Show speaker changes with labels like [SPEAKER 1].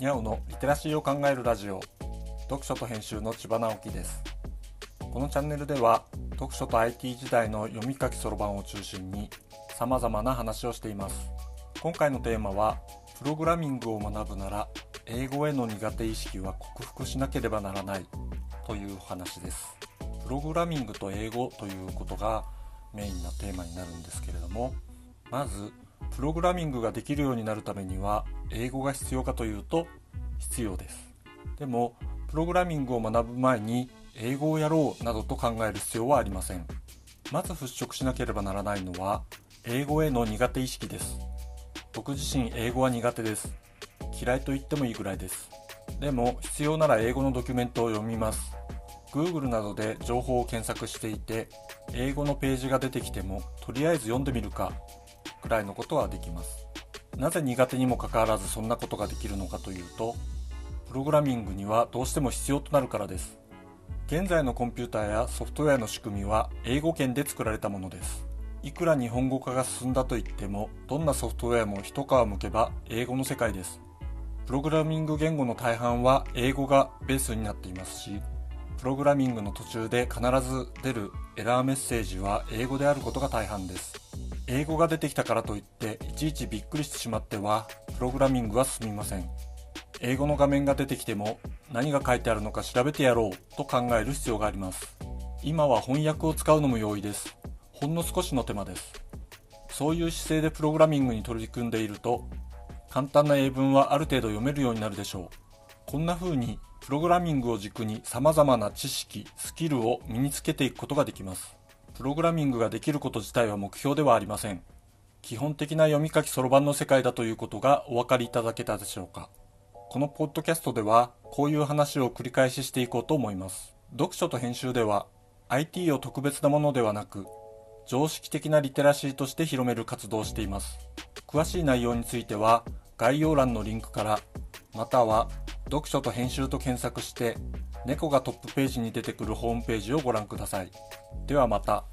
[SPEAKER 1] にゃおのリテラシーを考えるラジオ読書と編集の千葉直樹です。このチャンネルでは読書と IT 時代の読み書きそろばんを中心に様々な話をしています。今回のテーマはプログラミングを学ぶなら英語への苦手意識は克服しなければならないというお話です。プログラミングと英語ということがメインなテーマになるんですけれどもまずプログラミングができるようになるためには英語が必要かというと必要です。でもプログラミングを学ぶ前に英語をやろうなどと考える必要はありません。まず払拭しなければならないのは英語への苦手意識です。僕自身英語は苦手です。嫌いと言ってもいいぐらいです。でも必要なら英語のドキュメントを読みます。Google などで情報を検索していて英語のページが出てきてもとりあえず読んでみるか。くらいのことはできます。なぜ苦手にもかかわらずそんなことができるのかというとプログラミングにはどうしても必要となるからです。現在のコンピューターやソフトウェアの仕組みは英語圏で作られたものです。いくら日本語化が進んだといってもどんなソフトウェアも一皮むけば英語の世界です。プログラミング言語の大半は英語がベースになっていますしプログラミングの途中で必ず出るエラーメッセージは英語であることが大半です。英語が出てきたからといっていちいちびっくりしてしまってはプログラミングは進みません。英語の画面が出てきても何が書いてあるのか調べてやろうと考える必要があります。今は翻訳を使うのも容易です。ほんの少しの手間です。そういう姿勢でプログラミングに取り組んでいると簡単な英文はある程度読めるようになるでしょう。こんな風にプログラミングを軸に様々な知識スキルを身につけていくことができます。プログラミングができること自体は目標ではありません。基本的な読み書きそろばんの世界だということがお分かりいただけたでしょうか。このポッドキャストではこういう話を繰り返ししていこうと思います。読書と編集では IT を特別なものではなく常識的なリテラシーとして広める活動をしています。詳しい内容については概要欄のリンクからまたは読書と編集と検索して猫がトップページに出てくるホームページをご覧くださいではまた。